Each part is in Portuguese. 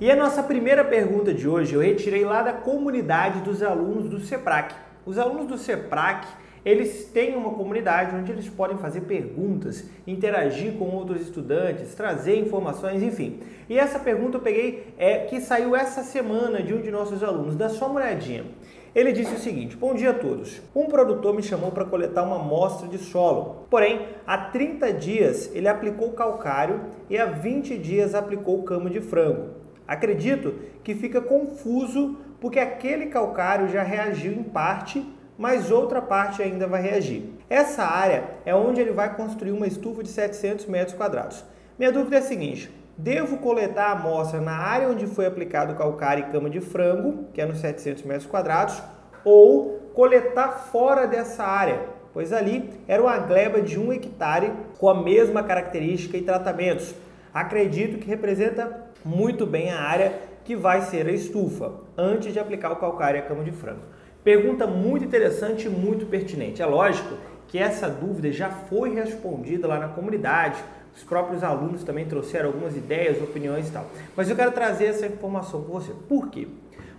E a nossa primeira pergunta de hoje eu retirei lá da comunidade dos alunos do SEPRAC. Os alunos do SEPRAC, eles têm uma comunidade onde eles podem fazer perguntas, interagir com outros estudantes, trazer informações, enfim. E essa pergunta eu peguei é que saiu essa semana de um de nossos alunos. Dá só uma olhadinha. Ele disse o seguinte: Bom dia a todos. Um produtor me chamou para coletar uma amostra de solo. Porém, há 30 dias ele aplicou calcário e há 20 dias aplicou cama de frango. Acredito que fica confuso porque aquele calcário já reagiu em parte, mas outra parte ainda vai reagir. Essa área é onde ele vai construir uma estufa de 700 metros quadrados. Minha dúvida é a seguinte: devo coletar a amostra na área onde foi aplicado calcário e cama de frango, que é nos 700 metros quadrados, ou coletar fora dessa área, pois ali era uma gleba de um hectare com a mesma característica e tratamentos. Acredito que representa muito bem a área que vai ser a estufa, antes de aplicar o calcário e a cama de frango. Pergunta muito interessante e muito pertinente. É lógico que essa dúvida já foi respondida lá na comunidade, os próprios alunos também trouxeram algumas ideias, opiniões e tal. Mas eu quero trazer essa informação com você. Por quê?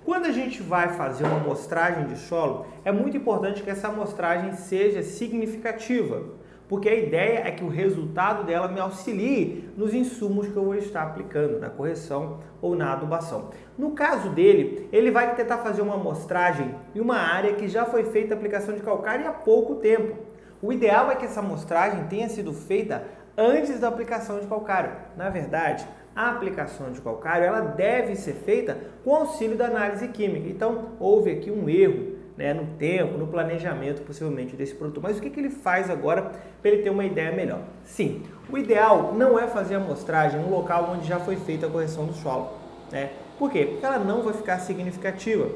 Quando a gente vai fazer uma amostragem de solo, é muito importante que essa amostragem seja significativa porque a ideia é que o resultado dela me auxilie nos insumos que eu vou estar aplicando, na correção ou na adubação. No caso dele, ele vai tentar fazer uma amostragem em uma área que já foi feita a aplicação de calcário há pouco tempo. O ideal é que essa amostragem tenha sido feita antes da aplicação de calcário. Na verdade, a aplicação de calcário ela deve ser feita com auxílio da análise química. Então, houve aqui um erro né, no tempo, no planejamento possivelmente desse produto. Mas o que, que ele faz agora para ele ter uma ideia melhor? Sim, o ideal não é fazer a amostragem no local onde já foi feita a correção do solo. Né? Por quê? Porque ela não vai ficar significativa.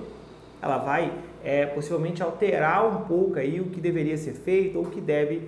Ela vai é, possivelmente alterar um pouco aí o que deveria ser feito ou o que deve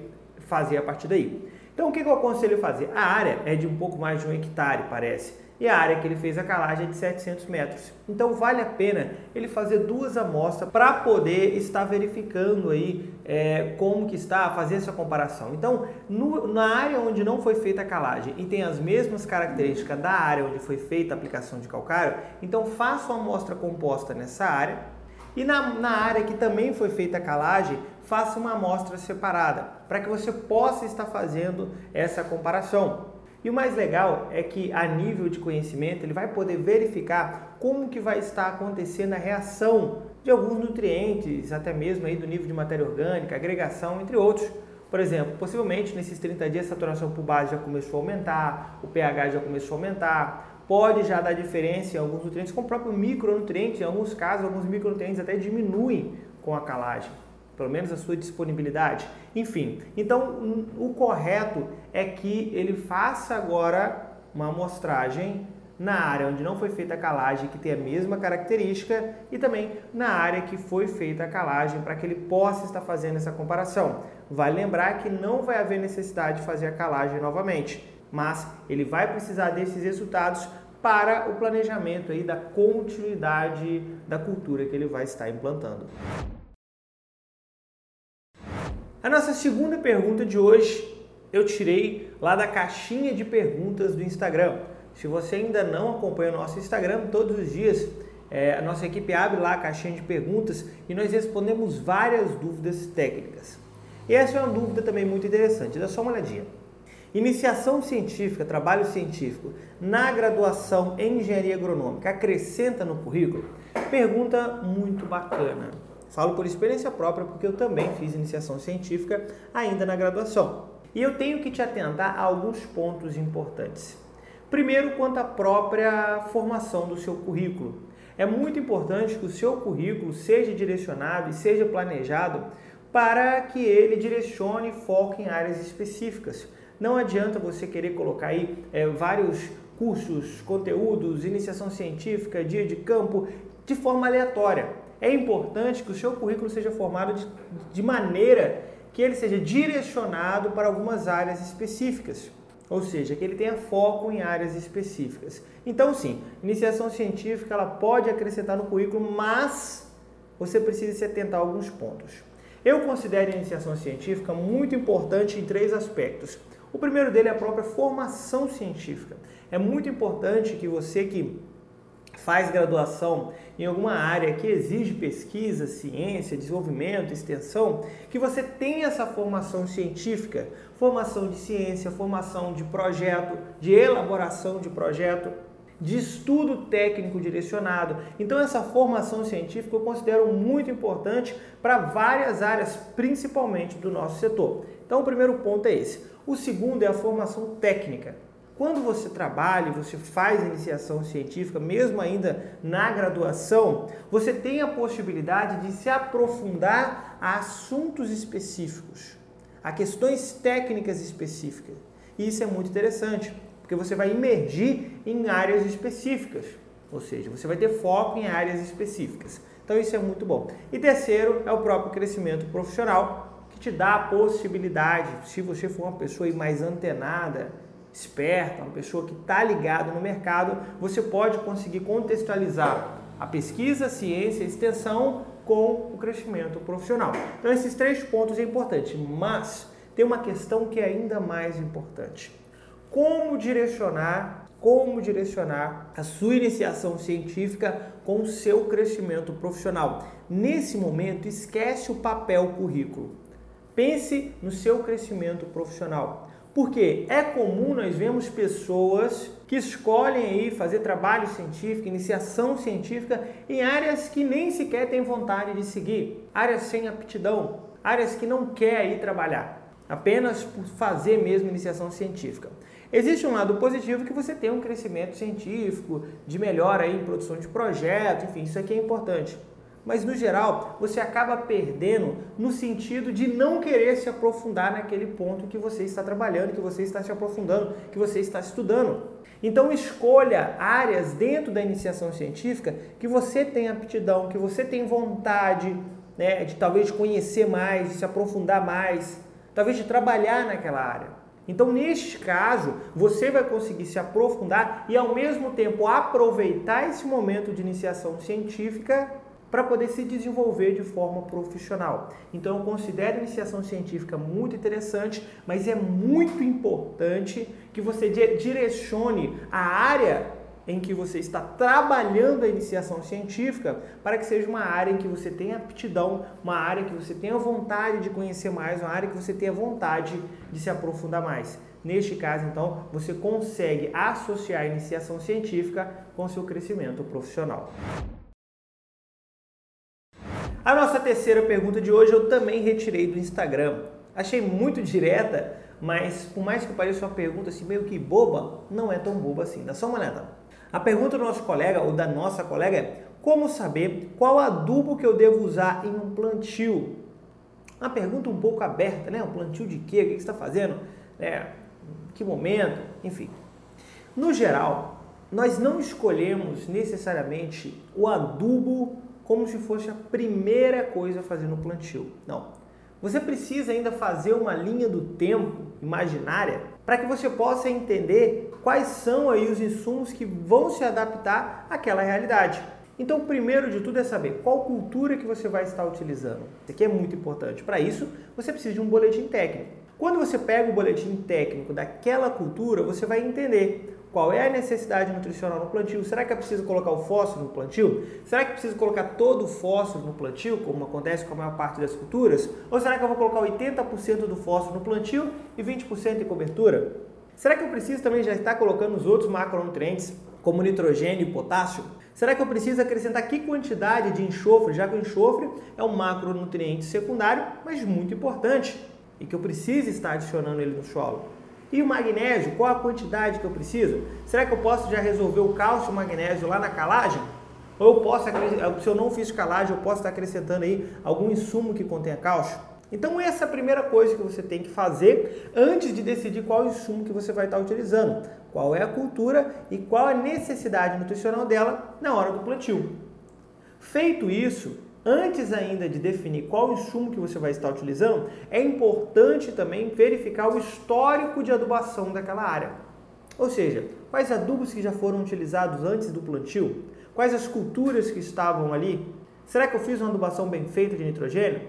fazer a partir daí. Então o que, que eu aconselho fazer? A área é de um pouco mais de um hectare, parece e a área que ele fez a calagem é de 700 metros. Então vale a pena ele fazer duas amostras para poder estar verificando aí é, como que está, fazer essa comparação. Então no, na área onde não foi feita a calagem e tem as mesmas características da área onde foi feita a aplicação de calcário, então faça uma amostra composta nessa área e na, na área que também foi feita a calagem, faça uma amostra separada para que você possa estar fazendo essa comparação. E o mais legal é que a nível de conhecimento ele vai poder verificar como que vai estar acontecendo a reação de alguns nutrientes, até mesmo aí do nível de matéria orgânica, agregação, entre outros. Por exemplo, possivelmente nesses 30 dias a saturação por base já começou a aumentar, o pH já começou a aumentar, pode já dar diferença em alguns nutrientes com o próprio micronutriente, em alguns casos alguns micronutrientes até diminuem com a calagem pelo menos a sua disponibilidade. Enfim, então o correto é que ele faça agora uma amostragem na área onde não foi feita a calagem, que tem a mesma característica, e também na área que foi feita a calagem, para que ele possa estar fazendo essa comparação. Vai lembrar que não vai haver necessidade de fazer a calagem novamente, mas ele vai precisar desses resultados para o planejamento aí da continuidade da cultura que ele vai estar implantando. A nossa segunda pergunta de hoje eu tirei lá da caixinha de perguntas do Instagram. Se você ainda não acompanha o nosso Instagram, todos os dias é, a nossa equipe abre lá a caixinha de perguntas e nós respondemos várias dúvidas técnicas. E essa é uma dúvida também muito interessante, dá só uma olhadinha. Iniciação científica, trabalho científico na graduação em engenharia agronômica acrescenta no currículo? Pergunta muito bacana. Falo por experiência própria porque eu também fiz iniciação científica ainda na graduação. E eu tenho que te atentar a alguns pontos importantes. Primeiro, quanto à própria formação do seu currículo. É muito importante que o seu currículo seja direcionado e seja planejado para que ele direcione e foque em áreas específicas. Não adianta você querer colocar aí é, vários cursos, conteúdos, iniciação científica, dia de campo, de forma aleatória é importante que o seu currículo seja formado de, de maneira que ele seja direcionado para algumas áreas específicas, ou seja, que ele tenha foco em áreas específicas. Então, sim, iniciação científica ela pode acrescentar no currículo, mas você precisa se atentar a alguns pontos. Eu considero a iniciação científica muito importante em três aspectos. O primeiro dele é a própria formação científica. É muito importante que você que faz graduação em alguma área que exige pesquisa, ciência, desenvolvimento, extensão, que você tenha essa formação científica, formação de ciência, formação de projeto, de elaboração de projeto, de estudo técnico direcionado. Então essa formação científica eu considero muito importante para várias áreas, principalmente do nosso setor. Então o primeiro ponto é esse. O segundo é a formação técnica. Quando você trabalha, você faz iniciação científica, mesmo ainda na graduação, você tem a possibilidade de se aprofundar a assuntos específicos, a questões técnicas específicas. E isso é muito interessante, porque você vai imergir em áreas específicas, ou seja, você vai ter foco em áreas específicas. Então isso é muito bom. E terceiro é o próprio crescimento profissional, que te dá a possibilidade, se você for uma pessoa mais antenada, esperta, uma pessoa que está ligada no mercado, você pode conseguir contextualizar a pesquisa, a ciência, a extensão com o crescimento profissional. Então esses três pontos é importante, mas tem uma questão que é ainda mais importante como direcionar, como direcionar a sua iniciação científica com o seu crescimento profissional. Nesse momento, esquece o papel currículo. Pense no seu crescimento profissional. Porque é comum nós vemos pessoas que escolhem aí fazer trabalho científico, iniciação científica em áreas que nem sequer têm vontade de seguir, áreas sem aptidão, áreas que não quer aí trabalhar, apenas por fazer mesmo iniciação científica. Existe um lado positivo que você tem um crescimento científico, de melhora em produção de projeto, enfim, isso aqui é importante. Mas no geral, você acaba perdendo no sentido de não querer se aprofundar naquele ponto que você está trabalhando, que você está se aprofundando, que você está estudando. Então escolha áreas dentro da iniciação científica que você tem aptidão, que você tem vontade, né, de talvez conhecer mais, de se aprofundar mais, talvez de trabalhar naquela área. Então, neste caso, você vai conseguir se aprofundar e, ao mesmo tempo, aproveitar esse momento de iniciação científica para poder se desenvolver de forma profissional. Então, eu considero a iniciação científica muito interessante, mas é muito importante que você direcione a área em que você está trabalhando a iniciação científica para que seja uma área em que você tenha aptidão, uma área que você tenha vontade de conhecer mais, uma área que você tenha vontade de se aprofundar mais. Neste caso, então, você consegue associar a iniciação científica com seu crescimento profissional. A nossa terceira pergunta de hoje eu também retirei do Instagram. Achei muito direta, mas por mais que pareça uma pergunta assim meio que boba, não é tão boba assim. Dá só uma olhada. A pergunta do nosso colega ou da nossa colega é: como saber qual adubo que eu devo usar em um plantio? Uma pergunta um pouco aberta, né? Um plantio de quê? O que você está fazendo? É, que momento? Enfim. No geral, nós não escolhemos necessariamente o adubo como se fosse a primeira coisa a fazer no plantio. Não. Você precisa ainda fazer uma linha do tempo imaginária para que você possa entender quais são aí os insumos que vão se adaptar àquela realidade. Então, primeiro de tudo é saber qual cultura que você vai estar utilizando. Isso aqui é muito importante. Para isso, você precisa de um boletim técnico. Quando você pega o boletim técnico daquela cultura, você vai entender qual é a necessidade nutricional no plantio? Será que é preciso colocar o fósforo no plantio? Será que é preciso colocar todo o fósforo no plantio, como acontece com a maior parte das culturas? Ou será que eu vou colocar 80% do fósforo no plantio e 20% em cobertura? Será que eu preciso também já estar colocando os outros macronutrientes, como nitrogênio e potássio? Será que eu preciso acrescentar que quantidade de enxofre, já que o enxofre é um macronutriente secundário, mas muito importante, e que eu preciso estar adicionando ele no solo? E o magnésio, qual a quantidade que eu preciso? Será que eu posso já resolver o cálcio e o magnésio lá na calagem? Ou eu posso, se eu não fiz calagem, eu posso estar acrescentando aí algum insumo que contenha cálcio? Então essa é a primeira coisa que você tem que fazer antes de decidir qual insumo que você vai estar utilizando, qual é a cultura e qual a necessidade nutricional dela na hora do plantio. Feito isso, Antes ainda de definir qual insumo que você vai estar utilizando, é importante também verificar o histórico de adubação daquela área. Ou seja, quais adubos que já foram utilizados antes do plantio? Quais as culturas que estavam ali? Será que eu fiz uma adubação bem feita de nitrogênio?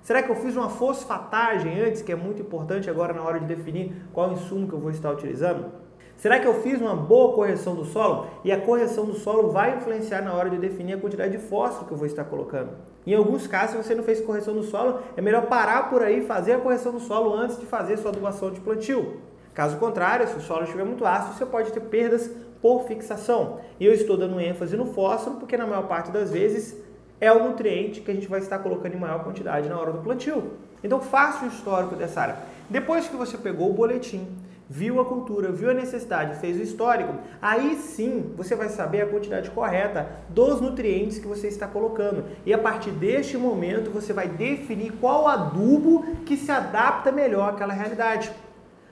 Será que eu fiz uma fosfatagem antes, que é muito importante agora na hora de definir qual insumo que eu vou estar utilizando? Será que eu fiz uma boa correção do solo? E a correção do solo vai influenciar na hora de definir a quantidade de fósforo que eu vou estar colocando. Em alguns casos, se você não fez correção do solo, é melhor parar por aí e fazer a correção do solo antes de fazer sua adubação de plantio. Caso contrário, se o solo estiver muito ácido, você pode ter perdas por fixação. E eu estou dando ênfase no fósforo porque na maior parte das vezes é o nutriente que a gente vai estar colocando em maior quantidade na hora do plantio. Então faça o histórico dessa área. Depois que você pegou o boletim, viu a cultura, viu a necessidade, fez o histórico, aí sim você vai saber a quantidade correta dos nutrientes que você está colocando. E a partir deste momento você vai definir qual adubo que se adapta melhor àquela realidade.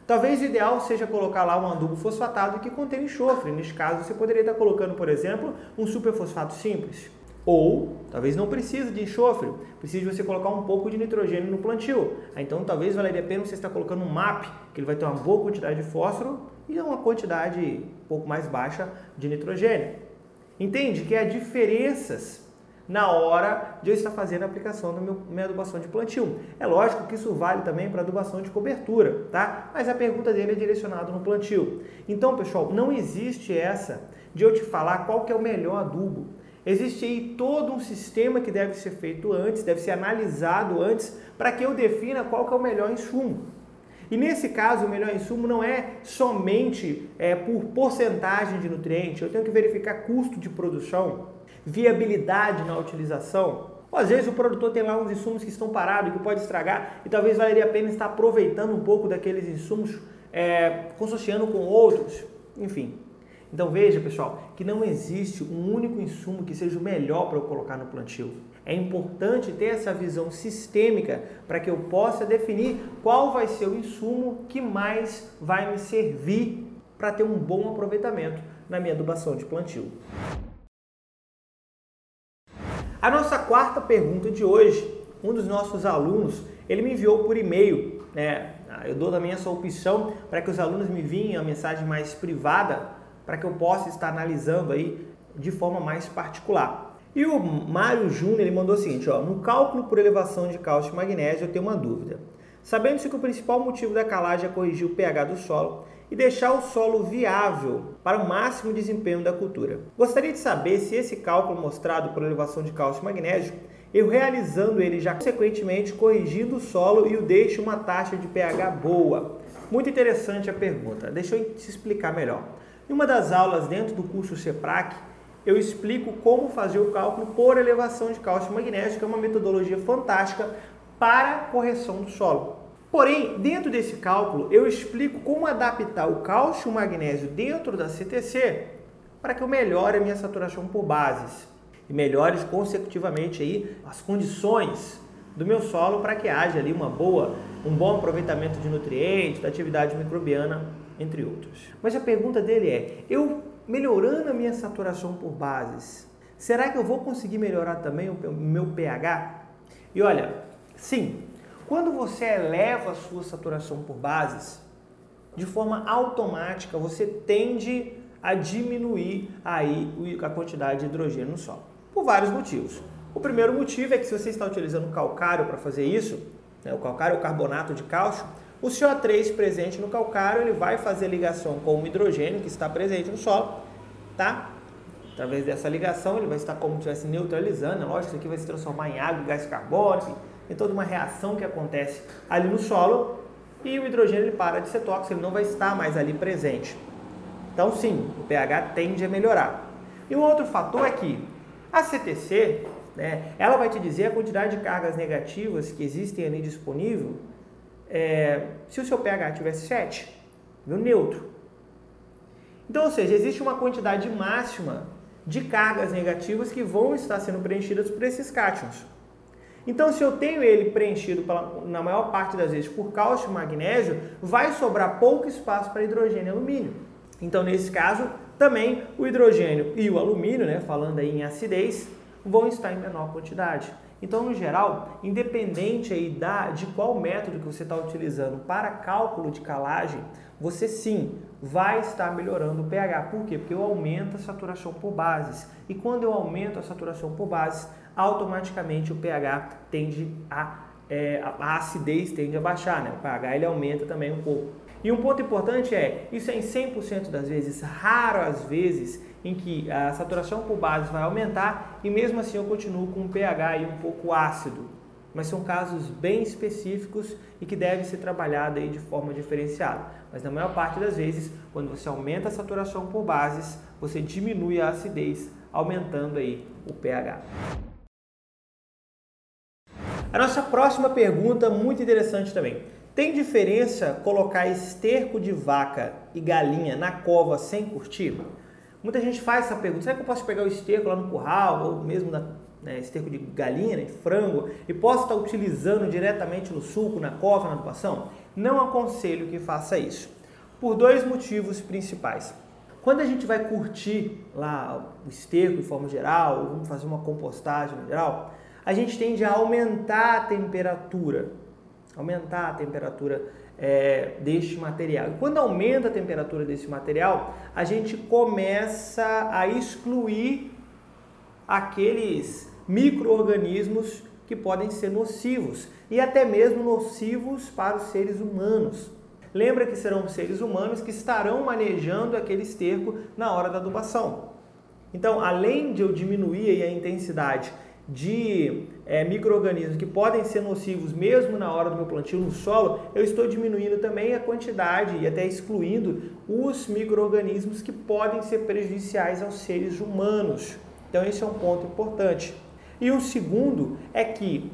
Talvez o ideal seja colocar lá um adubo fosfatado que contém enxofre. Neste caso, você poderia estar colocando, por exemplo, um superfosfato simples. Ou talvez não precise de enxofre, precise você colocar um pouco de nitrogênio no plantio. Então talvez valeria a pena você estar colocando um MAP, que ele vai ter uma boa quantidade de fósforo e uma quantidade um pouco mais baixa de nitrogênio. Entende que há diferenças na hora de eu estar fazendo a aplicação da minha adubação de plantio. É lógico que isso vale também para adubação de cobertura, tá? Mas a pergunta dele é direcionada no plantio. Então, pessoal, não existe essa de eu te falar qual que é o melhor adubo. Existe aí todo um sistema que deve ser feito antes, deve ser analisado antes, para que eu defina qual que é o melhor insumo. E nesse caso, o melhor insumo não é somente é, por porcentagem de nutriente, eu tenho que verificar custo de produção, viabilidade na utilização. Ou às vezes o produtor tem lá uns insumos que estão parados, que pode estragar, e talvez valeria a pena estar aproveitando um pouco daqueles insumos, é, consociando com outros, enfim. Então veja, pessoal, que não existe um único insumo que seja o melhor para eu colocar no plantio. É importante ter essa visão sistêmica para que eu possa definir qual vai ser o insumo que mais vai me servir para ter um bom aproveitamento na minha adubação de plantio. A nossa quarta pergunta de hoje, um dos nossos alunos, ele me enviou por e-mail, né? Eu dou também essa opção para que os alunos me enviem a mensagem mais privada para que eu possa estar analisando aí de forma mais particular. E o Mário Júnior ele mandou o seguinte, ó, no cálculo por elevação de cálcio e magnésio eu tenho uma dúvida. Sabendo-se que o principal motivo da calagem é corrigir o pH do solo e deixar o solo viável para o máximo desempenho da cultura. Gostaria de saber se esse cálculo mostrado por elevação de cálcio e magnésio, eu realizando ele já consequentemente corrigindo o solo e o deixo uma taxa de pH boa. Muito interessante a pergunta. Deixa eu te explicar melhor. Em uma das aulas dentro do curso CEPRAC, eu explico como fazer o cálculo por elevação de cálcio e magnésio, que é uma metodologia fantástica para correção do solo. Porém, dentro desse cálculo, eu explico como adaptar o cálcio e o magnésio dentro da CTC para que eu melhore a minha saturação por bases e melhore consecutivamente aí as condições do meu solo para que haja ali uma boa, um bom aproveitamento de nutrientes, da atividade microbiana entre outros. Mas a pergunta dele é: eu melhorando a minha saturação por bases, será que eu vou conseguir melhorar também o meu pH? E olha, sim, quando você eleva a sua saturação por bases, de forma automática você tende a diminuir aí a quantidade de hidrogênio no solo, por vários motivos. O primeiro motivo é que se você está utilizando calcário para fazer isso, né, o calcário é o carbonato de cálcio, o CO3 presente no calcário ele vai fazer ligação com o hidrogênio que está presente no solo, tá? Através dessa ligação ele vai estar como se estivesse neutralizando, é lógico, isso aqui vai se transformar em água, gás carbônico, tem toda uma reação que acontece ali no solo e o hidrogênio ele para de ser tóxico, ele não vai estar mais ali presente. Então sim, o pH tende a melhorar. E um outro fator é que a CTC, né, ela vai te dizer a quantidade de cargas negativas que existem ali disponível é, se o seu pH tivesse 7, viu? neutro. Então, ou seja, existe uma quantidade máxima de cargas negativas que vão estar sendo preenchidas por esses cátions. Então, se eu tenho ele preenchido pela, na maior parte das vezes por cálcio e magnésio, vai sobrar pouco espaço para hidrogênio e alumínio. Então, nesse caso, também o hidrogênio e o alumínio, né, falando aí em acidez, vão estar em menor quantidade. Então, no geral, independente aí da, de qual método que você está utilizando para cálculo de calagem, você sim vai estar melhorando o pH. Por quê? Porque eu aumento a saturação por bases. E quando eu aumento a saturação por bases, automaticamente o pH tende a é, a acidez tende a baixar, né? o pH ele aumenta também um pouco. E um ponto importante é, isso é em 100% das vezes, raro as vezes em que a saturação por bases vai aumentar e mesmo assim eu continuo com um pH aí um pouco ácido. Mas são casos bem específicos e que devem ser trabalhados aí de forma diferenciada. Mas na maior parte das vezes, quando você aumenta a saturação por bases, você diminui a acidez, aumentando aí o pH. A nossa próxima pergunta, muito interessante também. Tem diferença colocar esterco de vaca e galinha na cova sem curtir? Muita gente faz essa pergunta. Será que eu posso pegar o esterco lá no curral ou mesmo na, né, esterco de galinha, né, de frango, e posso estar utilizando diretamente no suco, na cova, na adubação? Não aconselho que faça isso. Por dois motivos principais. Quando a gente vai curtir lá o esterco de forma geral, ou vamos fazer uma compostagem em geral, a gente tende a aumentar a temperatura, aumentar a temperatura é, deste material. Quando aumenta a temperatura desse material, a gente começa a excluir aqueles micro-organismos que podem ser nocivos e até mesmo nocivos para os seres humanos. Lembra que serão seres humanos que estarão manejando aquele esterco na hora da adubação. Então, além de eu diminuir a intensidade de é, micro-organismos que podem ser nocivos mesmo na hora do meu plantio no solo, eu estou diminuindo também a quantidade e até excluindo os micro-organismos que podem ser prejudiciais aos seres humanos. Então esse é um ponto importante. E o segundo é que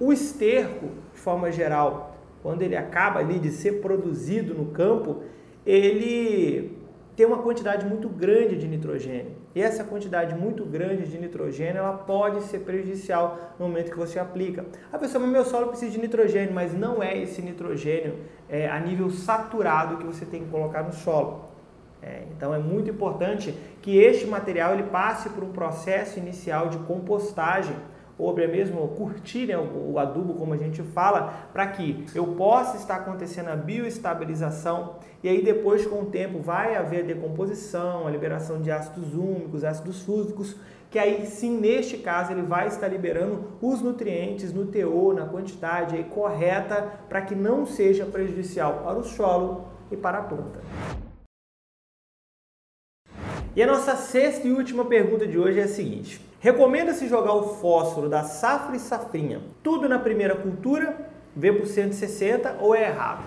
o esterco, de forma geral, quando ele acaba ali de ser produzido no campo, ele tem uma quantidade muito grande de nitrogênio. E essa quantidade muito grande de nitrogênio, ela pode ser prejudicial no momento que você aplica. A pessoa, meu solo precisa de nitrogênio, mas não é esse nitrogênio é, a nível saturado que você tem que colocar no solo. É, então é muito importante que este material ele passe por um processo inicial de compostagem ou até mesmo curtir né, o, adubo, como a gente fala, para que eu possa estar acontecendo a bioestabilização e aí depois com o tempo vai haver a decomposição, a liberação de ácidos úmicos, ácidos fúvicos, que aí sim, neste caso, ele vai estar liberando os nutrientes no teor, na quantidade aí correta, para que não seja prejudicial para o solo e para a planta. E a nossa sexta e última pergunta de hoje é a seguinte: Recomenda-se jogar o fósforo da safra e safrinha tudo na primeira cultura, V por 160 ou é errado?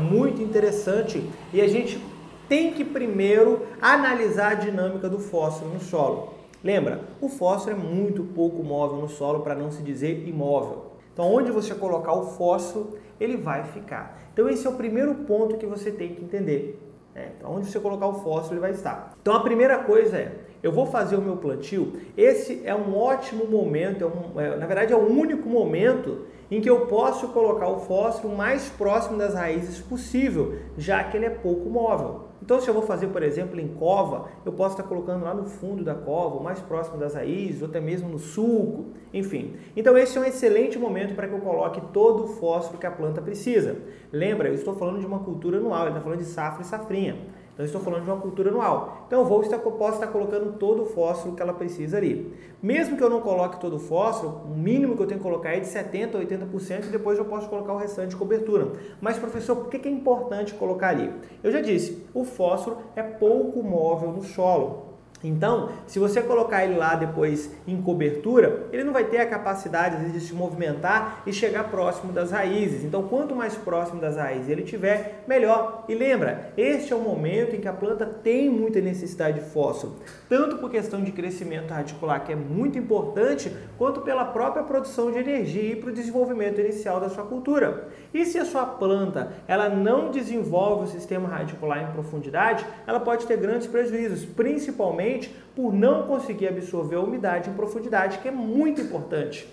Muito interessante e a gente tem que primeiro analisar a dinâmica do fósforo no solo. Lembra, o fósforo é muito pouco móvel no solo, para não se dizer imóvel. Então, onde você colocar o fósforo, ele vai ficar. Então, esse é o primeiro ponto que você tem que entender. É, então, onde você colocar o fósforo, ele vai estar. Então, a primeira coisa é eu vou fazer o meu plantio, esse é um ótimo momento, é um, é, na verdade é o único momento em que eu posso colocar o fósforo mais próximo das raízes possível, já que ele é pouco móvel. Então, se eu vou fazer, por exemplo, em cova, eu posso estar colocando lá no fundo da cova, mais próximo das raízes, ou até mesmo no sulco, enfim. Então, esse é um excelente momento para que eu coloque todo o fósforo que a planta precisa. Lembra, eu estou falando de uma cultura anual, ele está falando de safra e safrinha. Então, estou falando de uma cultura anual. Então, eu vou estar, posso estar colocando todo o fósforo que ela precisa ali. Mesmo que eu não coloque todo o fósforo, o mínimo que eu tenho que colocar é de 70% a 80% e depois eu posso colocar o restante de cobertura. Mas, professor, por que é importante colocar ali? Eu já disse, o fósforo é pouco móvel no solo. Então, se você colocar ele lá depois em cobertura, ele não vai ter a capacidade de se movimentar e chegar próximo das raízes. Então, quanto mais próximo das raízes ele tiver, melhor. E lembra, este é o momento em que a planta tem muita necessidade de fósforo, tanto por questão de crescimento radicular, que é muito importante, quanto pela própria produção de energia e para o desenvolvimento inicial da sua cultura. E se a sua planta ela não desenvolve o sistema radicular em profundidade, ela pode ter grandes prejuízos, principalmente por não conseguir absorver a umidade em profundidade, que é muito importante.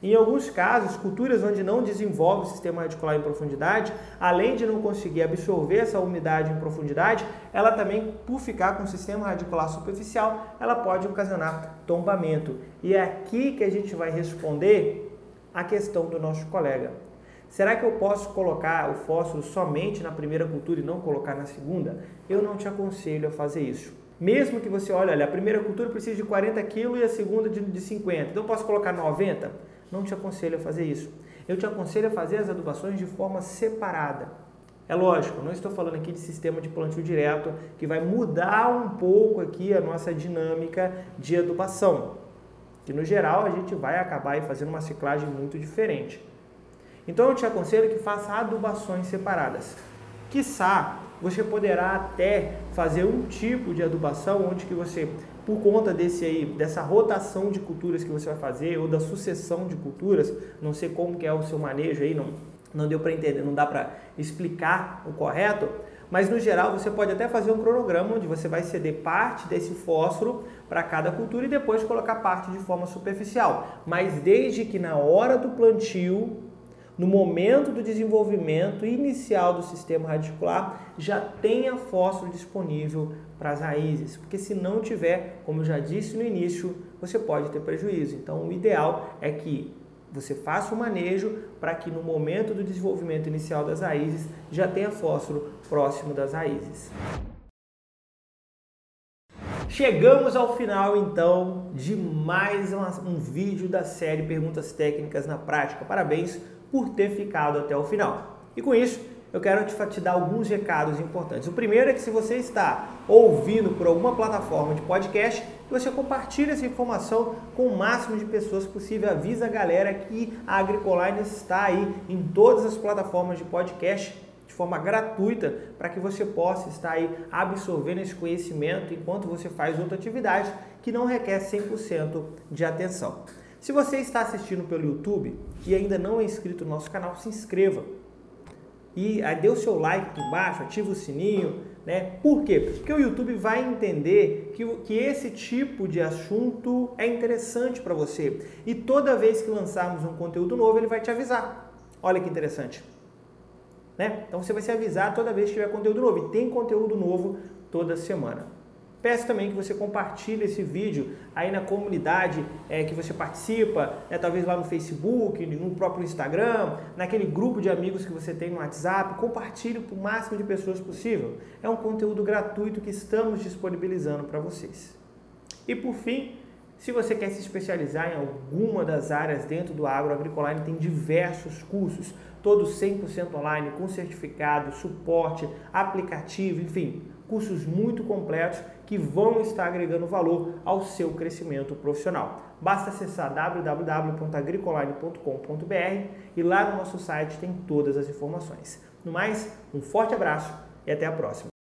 Em alguns casos, culturas onde não desenvolve o sistema radicular em profundidade, além de não conseguir absorver essa umidade em profundidade, ela também, por ficar com o sistema radicular superficial, ela pode ocasionar tombamento. E é aqui que a gente vai responder a questão do nosso colega. Será que eu posso colocar o fósforo somente na primeira cultura e não colocar na segunda? Eu não te aconselho a fazer isso. Mesmo que você olhe, olha, a primeira cultura precisa de 40 kg e a segunda de, de 50, então posso colocar 90? Não te aconselho a fazer isso. eu te aconselho a fazer as adubações de forma separada. É lógico, não estou falando aqui de sistema de plantio direto que vai mudar um pouco aqui a nossa dinâmica de adubação, que no geral a gente vai acabar fazendo uma ciclagem muito diferente. Então eu te aconselho que faça adubações separadas. Quiçá, você poderá até fazer um tipo de adubação onde que você, por conta desse aí, dessa rotação de culturas que você vai fazer ou da sucessão de culturas, não sei como que é o seu manejo aí, não, não deu para entender, não dá para explicar o correto, mas no geral você pode até fazer um cronograma onde você vai ceder parte desse fósforo para cada cultura e depois colocar parte de forma superficial. Mas desde que na hora do plantio no momento do desenvolvimento inicial do sistema radicular, já tenha fósforo disponível para as raízes, porque se não tiver, como eu já disse no início, você pode ter prejuízo. Então, o ideal é que você faça o manejo para que no momento do desenvolvimento inicial das raízes já tenha fósforo próximo das raízes. Chegamos ao final então de mais um vídeo da série Perguntas Técnicas na Prática. Parabéns por ter ficado até o final. E com isso, eu quero te, dar alguns recados importantes. O primeiro é que se você está ouvindo por alguma plataforma de podcast, você compartilhe essa informação com o máximo de pessoas possível. Avisa a galera que a Agricoline está aí em todas as plataformas de podcast de forma gratuita para que você possa estar aí absorvendo esse conhecimento enquanto você faz outra atividade que não requer 100% de atenção. Se você está assistindo pelo YouTube e ainda não é inscrito no nosso canal, se inscreva. E aí dê o seu like aqui embaixo, ativa o sininho, né? Por quê? Porque o YouTube vai entender que, que esse tipo de assunto é interessante para você. E toda vez que lançarmos um conteúdo novo, ele vai te avisar. Olha que interessante. Né? Então você vai se avisar toda vez que tiver conteúdo novo. E tem conteúdo novo toda semana. Peço também que você compartilhe esse vídeo aí na comunidade é, que você participa, né, talvez lá no Facebook, no próprio Instagram, naquele grupo de amigos que você tem no WhatsApp. Compartilhe para o máximo de pessoas possível. É um conteúdo gratuito que estamos disponibilizando para vocês. E por fim, se você quer se especializar em alguma das áreas dentro do agro, a tem diversos cursos, todos 100% online, com certificado, suporte, aplicativo, enfim, cursos muito completos que vão estar agregando valor ao seu crescimento profissional. Basta acessar www.agricoline.com.br e lá no nosso site tem todas as informações. No mais, um forte abraço e até a próxima.